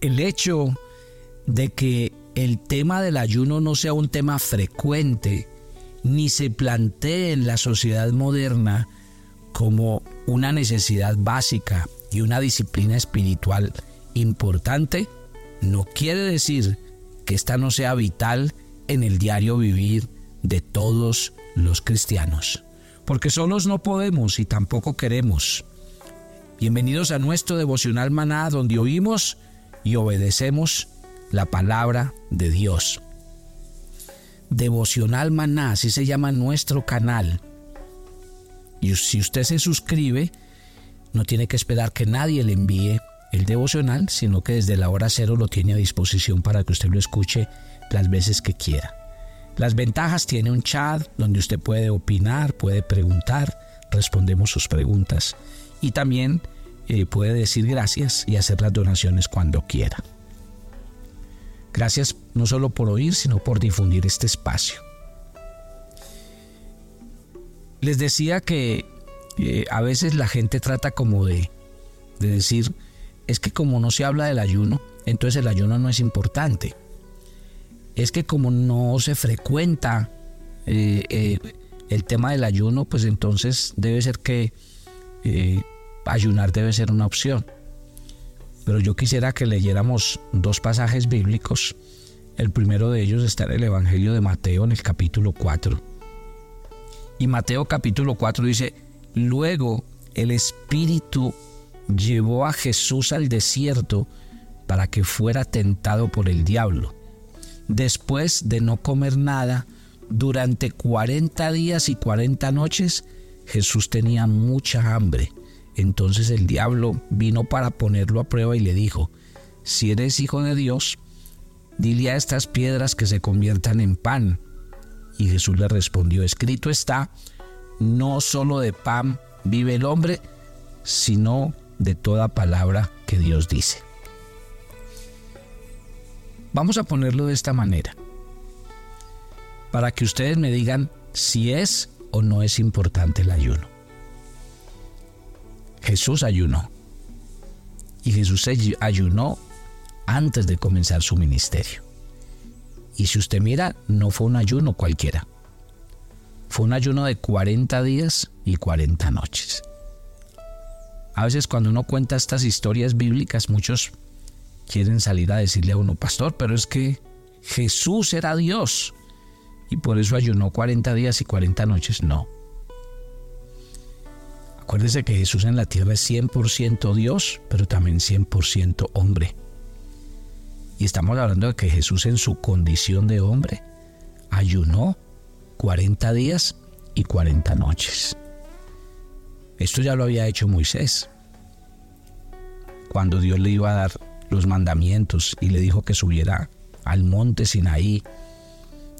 el hecho de que el tema del ayuno no sea un tema frecuente, ni se plantee en la sociedad moderna como una necesidad básica y una disciplina espiritual importante, no quiere decir que esta no sea vital en el diario vivir de todos los cristianos. Porque solos no podemos y tampoco queremos. Bienvenidos a nuestro devocional maná donde oímos y obedecemos la palabra de Dios. Devocional Maná, así se llama nuestro canal. Y si usted se suscribe, no tiene que esperar que nadie le envíe el devocional, sino que desde la hora cero lo tiene a disposición para que usted lo escuche las veces que quiera. Las ventajas tiene un chat donde usted puede opinar, puede preguntar, respondemos sus preguntas y también eh, puede decir gracias y hacer las donaciones cuando quiera. Gracias no solo por oír, sino por difundir este espacio. Les decía que eh, a veces la gente trata como de, decir, es que como no se habla del ayuno, entonces el ayuno no es importante. Es que como no se frecuenta eh, el tema del ayuno, pues entonces debe ser que ayunar debe ser una opción. Pero yo quisiera que leyéramos dos pasajes bíblicos. El primero de ellos está en el Evangelio de Mateo en el capítulo 4. Y Mateo capítulo 4 dice, luego el Espíritu llevó a Jesús al desierto para que fuera tentado por el diablo. Después de no comer nada, durante 40 días y 40 noches, Jesús tenía mucha hambre. Entonces el diablo vino para ponerlo a prueba y le dijo, si eres hijo de Dios, dile a estas piedras que se conviertan en pan. Y Jesús le respondió, escrito está, no solo de pan vive el hombre, sino de toda palabra que Dios dice. Vamos a ponerlo de esta manera, para que ustedes me digan si es o no es importante el ayuno. Jesús ayunó. Y Jesús ayunó antes de comenzar su ministerio. Y si usted mira, no fue un ayuno cualquiera. Fue un ayuno de 40 días y 40 noches. A veces cuando uno cuenta estas historias bíblicas, muchos quieren salir a decirle a uno, pastor, pero es que Jesús era Dios y por eso ayunó 40 días y 40 noches. No. Acuérdese que Jesús en la tierra es 100% Dios, pero también 100% hombre. Y estamos hablando de que Jesús en su condición de hombre ayunó 40 días y 40 noches. Esto ya lo había hecho Moisés. Cuando Dios le iba a dar los mandamientos y le dijo que subiera al monte Sinaí,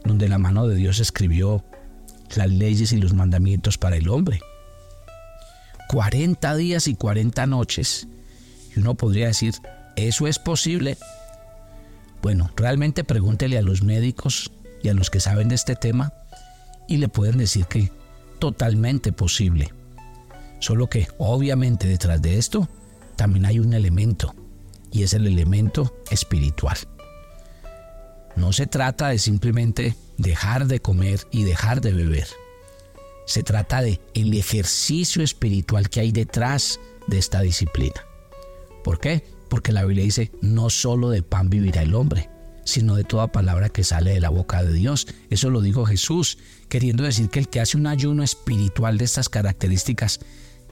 donde la mano de Dios escribió las leyes y los mandamientos para el hombre. 40 días y 40 noches. Y uno podría decir, ¿eso es posible? Bueno, realmente pregúntele a los médicos y a los que saben de este tema y le pueden decir que totalmente posible. Solo que obviamente detrás de esto también hay un elemento y es el elemento espiritual. No se trata de simplemente dejar de comer y dejar de beber se trata de el ejercicio espiritual que hay detrás de esta disciplina. ¿Por qué? Porque la Biblia dice, no solo de pan vivirá el hombre, sino de toda palabra que sale de la boca de Dios. Eso lo dijo Jesús, queriendo decir que el que hace un ayuno espiritual de estas características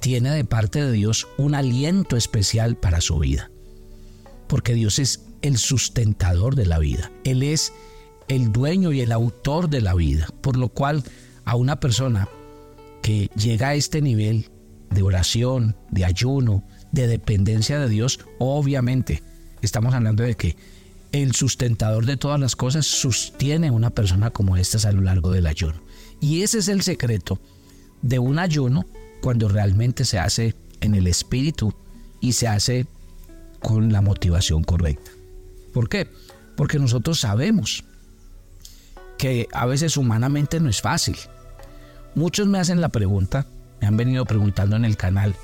tiene de parte de Dios un aliento especial para su vida. Porque Dios es el sustentador de la vida. Él es el dueño y el autor de la vida. Por lo cual a una persona que llega a este nivel de oración, de ayuno, de dependencia de Dios, obviamente estamos hablando de que el sustentador de todas las cosas sostiene a una persona como esta a lo largo del ayuno. Y ese es el secreto de un ayuno cuando realmente se hace en el espíritu y se hace con la motivación correcta. ¿Por qué? Porque nosotros sabemos que a veces humanamente no es fácil. Muchos me hacen la pregunta, me han venido preguntando en el canal,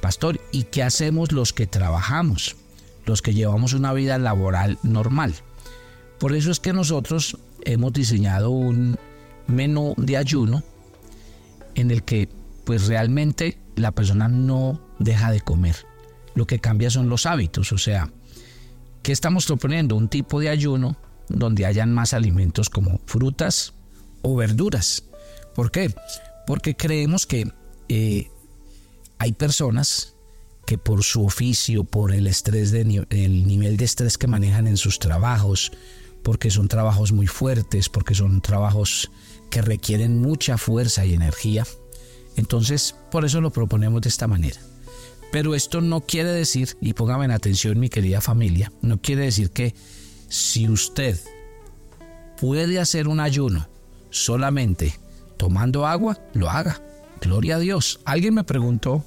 Pastor, ¿y qué hacemos los que trabajamos? los que llevamos una vida laboral normal. Por eso es que nosotros hemos diseñado un menú de ayuno en el que pues realmente la persona no deja de comer. Lo que cambia son los hábitos, o sea, ¿qué estamos proponiendo? Un tipo de ayuno donde hayan más alimentos como frutas o verduras. ¿Por qué? Porque creemos que eh, hay personas que por su oficio, por el estrés, de, el nivel de estrés que manejan en sus trabajos, porque son trabajos muy fuertes, porque son trabajos que requieren mucha fuerza y energía. Entonces, por eso lo proponemos de esta manera. Pero esto no quiere decir, y póngame en atención mi querida familia, no quiere decir que si usted puede hacer un ayuno solamente tomando agua, lo haga. Gloria a Dios. Alguien me preguntó,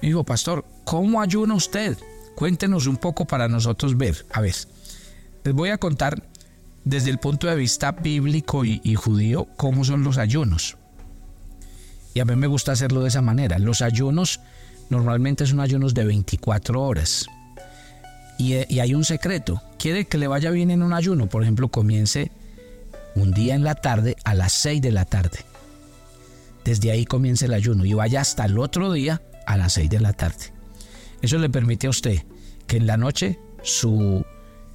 me dijo, pastor, ¿cómo ayuna usted? Cuéntenos un poco para nosotros ver. A ver, les voy a contar desde el punto de vista bíblico y, judío cómo son los ayunos. Y a mí me gusta hacerlo de esa manera. Los ayunos normalmente son ayunos de 24 horas. Y, y, hay un secreto. Quiere que le vaya bien en un ayuno. Por ejemplo, comience un día en la tarde a las 6 de la tarde. Desde ahí comience el ayuno y vaya hasta el otro día a las 6 de la tarde. Eso le permite a usted que en la noche su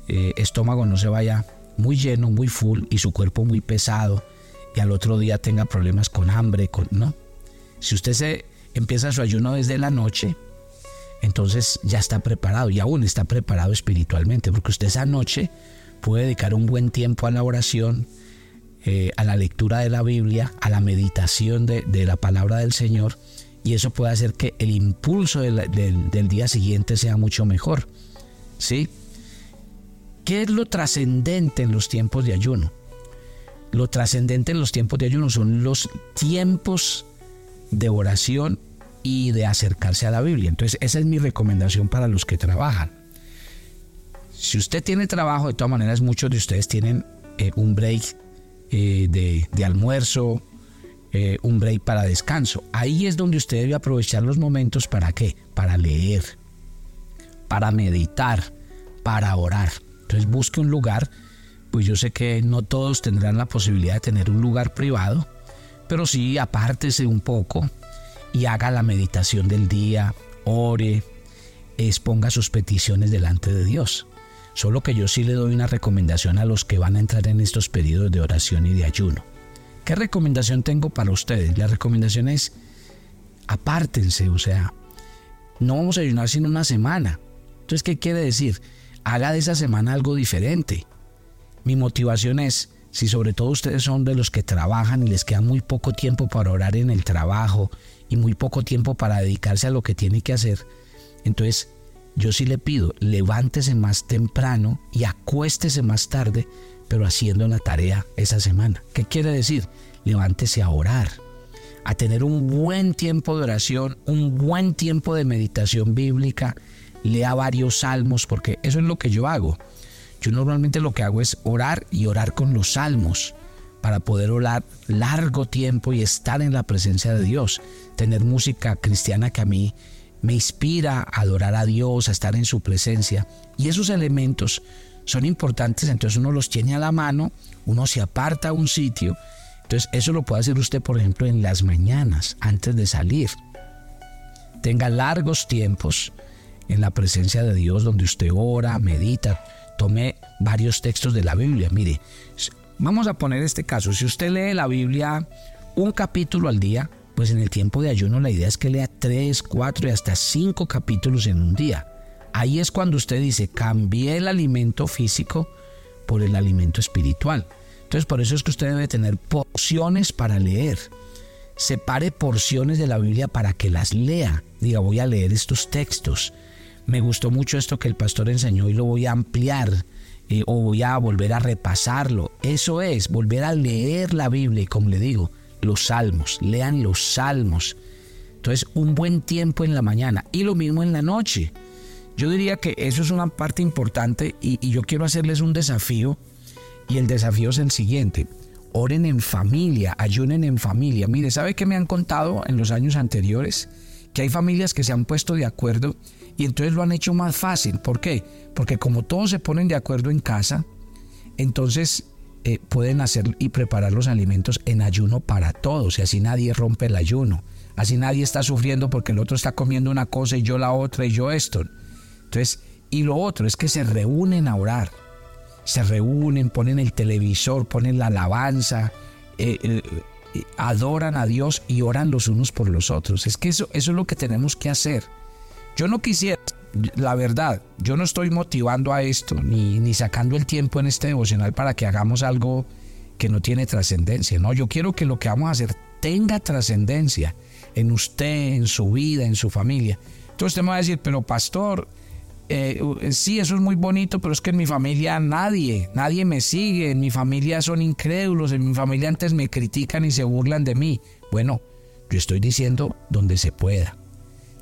eh, estómago no se vaya muy lleno, muy full y su cuerpo muy pesado y al otro día tenga problemas con hambre, con, ¿no? Si usted se empieza su ayuno desde la noche, entonces ya está preparado y aún está preparado espiritualmente, porque usted esa noche puede dedicar un buen tiempo a la oración, eh, a la lectura de la Biblia, a la meditación de, la palabra del Señor, y eso puede hacer que el impulso del, día siguiente sea mucho mejor. ¿Sí? ¿Qué es lo trascendente en los tiempos de ayuno? Lo trascendente en los tiempos de ayuno son los tiempos de oración y de acercarse a la Biblia. Entonces, esa es mi recomendación para los que trabajan. Si usted tiene trabajo, de todas maneras, muchos de ustedes tienen eh, un break eh, de, almuerzo, eh, un break para descanso. Ahí es donde usted debe aprovechar los momentos para qué? Para leer, para meditar, para orar. Entonces busque un lugar, pues yo sé que no todos tendrán la posibilidad de tener un lugar privado, pero sí apártese un poco y haga la meditación del día, ore, exponga sus peticiones delante de Dios. Solo que yo sí le doy una recomendación a los que van a entrar en estos periodos de oración y de ayuno. ¿Qué recomendación tengo para ustedes? La recomendación es apártense, o sea, no vamos a ayunar sino una semana. Entonces, ¿qué quiere decir? Haga de esa semana algo diferente. Mi motivación es, si sobre todo ustedes son de los que trabajan y les queda muy poco tiempo para orar en el trabajo y muy poco tiempo para dedicarse a lo que tiene que hacer, entonces yo sí le pido, levántese más temprano y acuéstese más tarde, pero haciendo la tarea esa semana. ¿Qué quiere decir? Levántese a orar, a tener un buen tiempo de oración, un buen tiempo de meditación bíblica, lea varios salmos, porque eso es lo que yo hago. Yo normalmente lo que hago es orar y orar con los salmos para poder orar largo tiempo y estar en la presencia de Dios. Tener música cristiana que a mí me inspira a adorar a Dios, a estar en su presencia. Y esos elementos son importantes, entonces uno los tiene a la mano, uno se aparta a un sitio. Entonces eso lo puede hacer usted, por ejemplo, en las mañanas, antes de salir. Tenga largos tiempos en la presencia de Dios donde usted ora, medita, tome varios textos de la Biblia. Mire, vamos a poner este caso. Si usted lee la Biblia un capítulo al día, pues en el tiempo de ayuno la idea es que lea 3, 4 y hasta 5 capítulos en un día. Ahí es cuando usted dice, cambié el alimento físico por el alimento espiritual. Entonces por eso es que usted debe tener porciones para leer. Separe porciones de la Biblia para que las lea. Diga, voy a leer estos textos. Me gustó mucho esto que el pastor enseñó y lo voy a ampliar. Eh, o voy a volver a repasarlo. Eso es, volver a leer la Biblia. Y como le digo, los salmos, lean los salmos. Entonces, un buen tiempo en la mañana y lo mismo en la noche. Yo diría que eso es una parte importante y, yo quiero hacerles un desafío y el desafío es el siguiente. Oren en familia, ayunen en familia. Mire, ¿sabe qué me han contado en los años anteriores? que hay familias que se han puesto de acuerdo y entonces lo han hecho más fácil. ¿Por qué? Porque como todos se ponen de acuerdo en casa, entonces eh, pueden hacer y preparar los alimentos en ayuno para todos y así nadie rompe el ayuno. Así nadie está sufriendo porque el otro está comiendo una cosa y yo la otra y yo esto. Entonces, y lo otro es que se reúnen a orar. Se reúnen, ponen el televisor, ponen la alabanza, eh, eh, adoran a Dios y oran los unos por los otros. Es que eso, eso es lo que tenemos que hacer. Yo no quisiera, la verdad, yo no estoy motivando a esto, ni, ni sacando el tiempo en este devocional para que hagamos algo que no tiene trascendencia. No, yo quiero que lo que vamos a hacer tenga trascendencia en usted, en su vida, en su familia. Entonces usted me va a decir, pero pastor, eh, sí, eso es muy bonito, pero es que en mi familia nadie, nadie me sigue, en mi familia son incrédulos, en mi familia antes me critican y se burlan de mí. Bueno, yo estoy diciendo donde se pueda.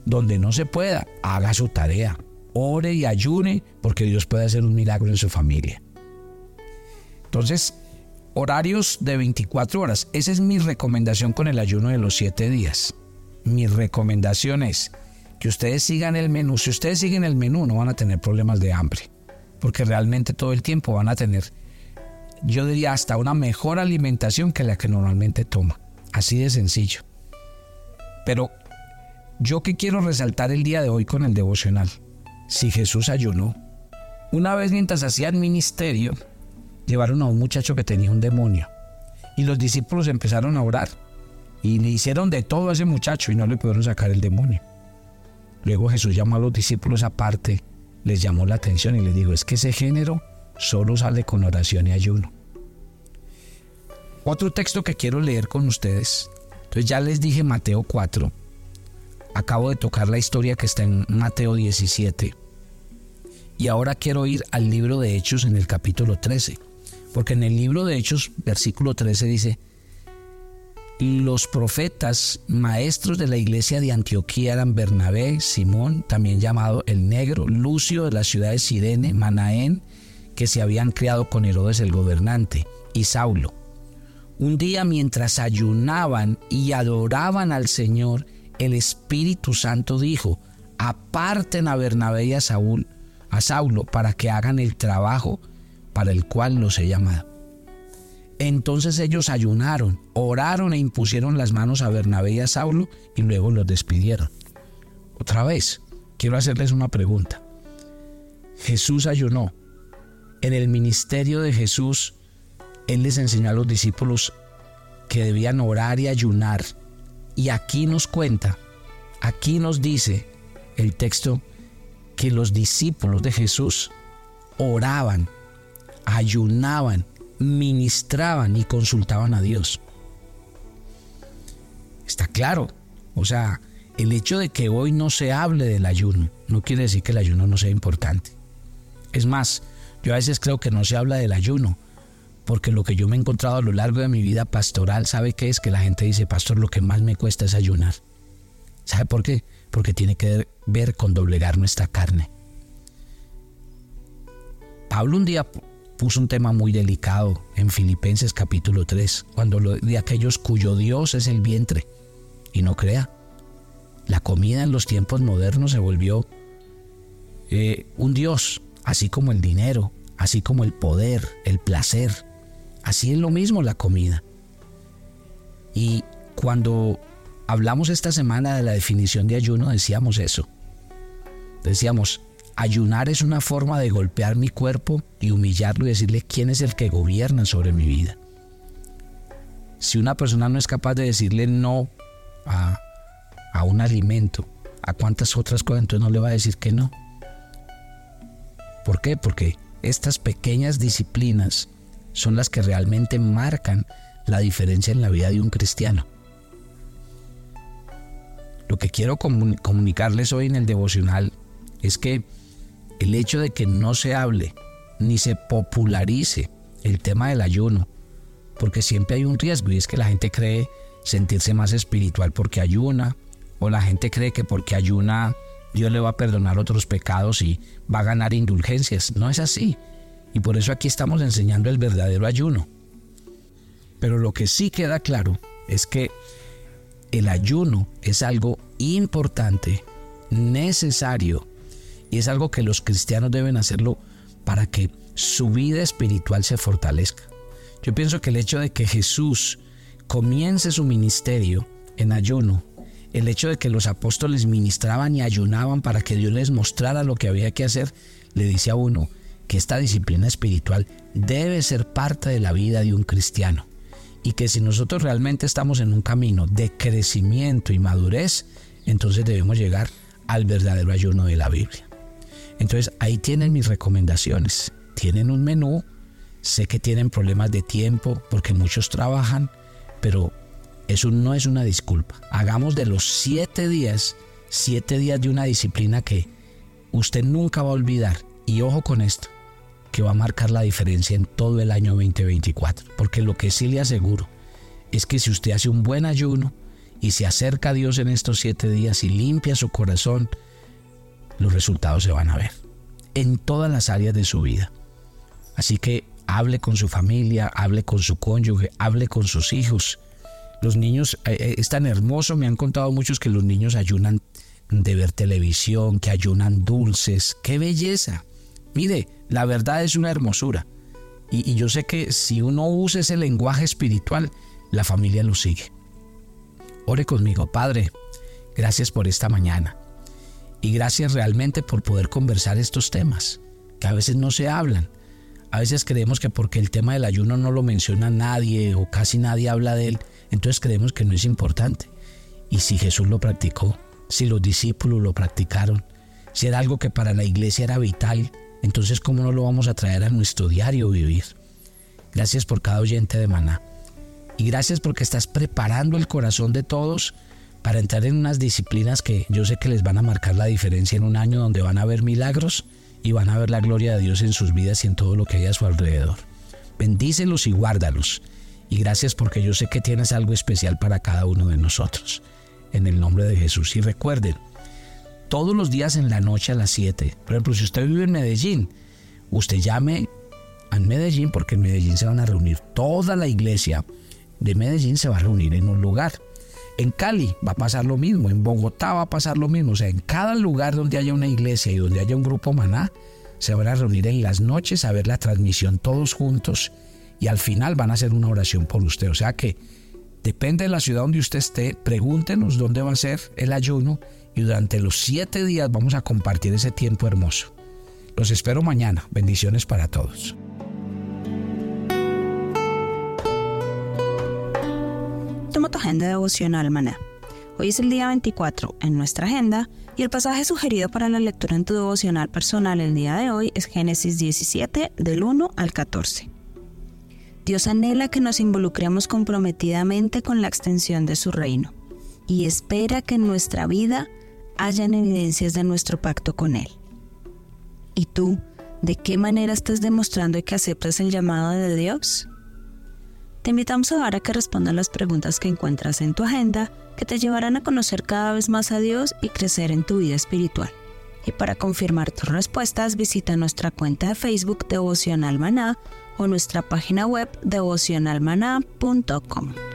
Donde no se pueda, haga su tarea. Ore y ayune porque Dios puede hacer un milagro en su familia. Entonces, horarios de 24 horas. Esa es mi recomendación con el ayuno de los 7 días. Mi recomendación es que ustedes sigan el menú. Si ustedes siguen el menú no van a tener problemas de hambre. Porque realmente todo el tiempo van a tener, yo diría, hasta una mejor alimentación que la que normalmente toma. Así de sencillo. Pero yo que quiero resaltar el día de hoy con el devocional. Si Jesús ayunó, una vez mientras hacían ministerio, llevaron a un muchacho que tenía un demonio. Y los discípulos empezaron a orar. Y le hicieron de todo a ese muchacho y no le pudieron sacar el demonio. Luego Jesús llamó a los discípulos aparte, les llamó la atención y les dijo, es que ese género solo sale con oración y ayuno. Otro texto que quiero leer con ustedes. Entonces ya les dije Mateo 4, Acabo de tocar la historia que está en Mateo 17. Y ahora quiero ir al libro de Hechos en el capítulo 13. Porque en el libro de Hechos, versículo 13 dice, los profetas maestros de la iglesia de Antioquía eran Bernabé, Simón, también llamado el Negro, Lucio de la ciudad de Sirene, Manaén, que se habían criado con Herodes el gobernante, y Saulo. Un día mientras ayunaban y adoraban al Señor, el Espíritu Santo dijo, aparten a Bernabé y a Saúl, a Saulo, para que hagan el trabajo para el cual los he llamado. Entonces ellos ayunaron, oraron e impusieron las manos a Bernabé y a Saulo y luego los despidieron. Otra vez, quiero hacerles una pregunta. Jesús ayunó. En el ministerio de Jesús, Él les enseñó a los discípulos que debían orar y ayunar y aquí nos cuenta, aquí nos dice el texto que los discípulos de Jesús oraban, ayunaban, ministraban y consultaban a Dios. Está claro. O sea, el hecho de que hoy no se hable del ayuno no quiere decir que el ayuno no sea importante. Es más, yo a veces creo que no se habla del ayuno porque lo que yo me he encontrado a lo largo de mi vida pastoral, ¿sabe qué es? Que la gente dice, pastor, lo que más me cuesta es ayunar. ¿Sabe por qué? Porque tiene que ver con doblegar nuestra carne. Pablo un día puso un tema muy delicado en Filipenses capítulo 3, cuando lo de aquellos cuyo Dios es el vientre. Y no crea, la comida en los tiempos modernos se volvió eh, un Dios, así como el dinero, así como el poder, el placer, Así es lo mismo la comida. Y cuando hablamos esta semana de la definición de ayuno, decíamos eso. Decíamos, ayunar es una forma de golpear mi cuerpo y humillarlo y decirle quién es el que gobierna sobre mi vida. Si una persona no es capaz de decirle no a, a un alimento, ¿a cuántas otras cosas entonces no le va a decir que no? ¿Por qué? Porque estas pequeñas disciplinas son las que realmente marcan la diferencia en la vida de un cristiano. Lo que quiero comunicarles hoy en el devocional es que el hecho de que no se hable ni se popularice el tema del ayuno, porque siempre hay un riesgo y es que la gente cree sentirse más espiritual porque ayuna, o la gente cree que porque ayuna Dios le va a perdonar otros pecados y va a ganar indulgencias. No es así. Y por eso aquí estamos enseñando el verdadero ayuno. Pero lo que sí queda claro es que el ayuno es algo importante, necesario, y es algo que los cristianos deben hacerlo para que su vida espiritual se fortalezca. Yo pienso que el hecho de que Jesús comience su ministerio en ayuno, el hecho de que los apóstoles ministraban y ayunaban para que Dios les mostrara lo que había que hacer, le dice a uno que esta disciplina espiritual debe ser parte de la vida de un cristiano y que si nosotros realmente estamos en un camino de crecimiento y madurez, entonces debemos llegar al verdadero ayuno de la Biblia. Entonces ahí tienen mis recomendaciones. Tienen un menú, sé que tienen problemas de tiempo porque muchos trabajan, pero eso no es una disculpa. Hagamos de los siete días, siete días de una disciplina que usted nunca va a olvidar. Y ojo con esto, que va a marcar la diferencia en todo el año 2024. Porque lo que sí le aseguro es que si usted hace un buen ayuno y se acerca a Dios en estos siete días y limpia su corazón, los resultados se van a ver en todas las áreas de su vida. Así que hable con su familia, hable con su cónyuge, hable con sus hijos. Los niños, eh, eh, es tan hermoso, me han contado muchos que los niños ayunan de ver televisión, que ayunan dulces. ¡Qué belleza! Mire, la verdad es una hermosura. Y, yo sé que si uno usa ese lenguaje espiritual, la familia lo sigue. Ore conmigo, Padre. Gracias por esta mañana. Y gracias realmente por poder conversar estos temas, que a veces no se hablan. A veces creemos que porque el tema del ayuno no lo menciona nadie o casi nadie habla de él, entonces creemos que no es importante. Y si Jesús lo practicó, si los discípulos lo practicaron, si era algo que para la iglesia era vital, entonces ¿cómo no lo vamos a traer a nuestro diario vivir? Gracias por cada oyente de Maná. Y gracias porque estás preparando el corazón de todos para entrar en unas disciplinas que yo sé que les van a marcar la diferencia en un año donde van a ver milagros y van a ver la gloria de Dios en sus vidas y en todo lo que hay a su alrededor. Bendícelos y guárdalos. Y gracias porque yo sé que tienes algo especial para cada uno de nosotros. En el nombre de Jesús. Y recuerden, todos los días en la noche a las 7. Por ejemplo, si usted vive en Medellín, usted llame a Medellín porque en Medellín se van a reunir. Toda la iglesia de Medellín se va a reunir en un lugar. En Cali va a pasar lo mismo, en Bogotá va a pasar lo mismo. O sea, en cada lugar donde haya una iglesia y donde haya un grupo maná, se van a reunir en las noches a ver la transmisión todos juntos y al final van a hacer una oración por usted. O sea que depende de la ciudad donde usted esté, pregúntenos dónde va a ser el ayuno y durante los siete días vamos a compartir ese tiempo hermoso. Los espero mañana. Bendiciones para todos. Toma tu agenda devocional, maná. Hoy es el día 24 en nuestra agenda y el pasaje sugerido para la lectura en tu devocional personal el día de hoy es Génesis 17 del 1 al 14. Dios anhela que nos involucremos comprometidamente con la extensión de su reino y espera que en nuestra vida hayan evidencias de nuestro pacto con Él. ¿Y tú, de qué manera estás demostrando que aceptas el llamado de Dios? Te invitamos ahora a que respondas las preguntas que encuentras en tu agenda que te llevarán a conocer cada vez más a Dios y crecer en tu vida espiritual. Y para confirmar tus respuestas, visita nuestra cuenta de Facebook Devocional Maná o nuestra página web devocionalmaná.com.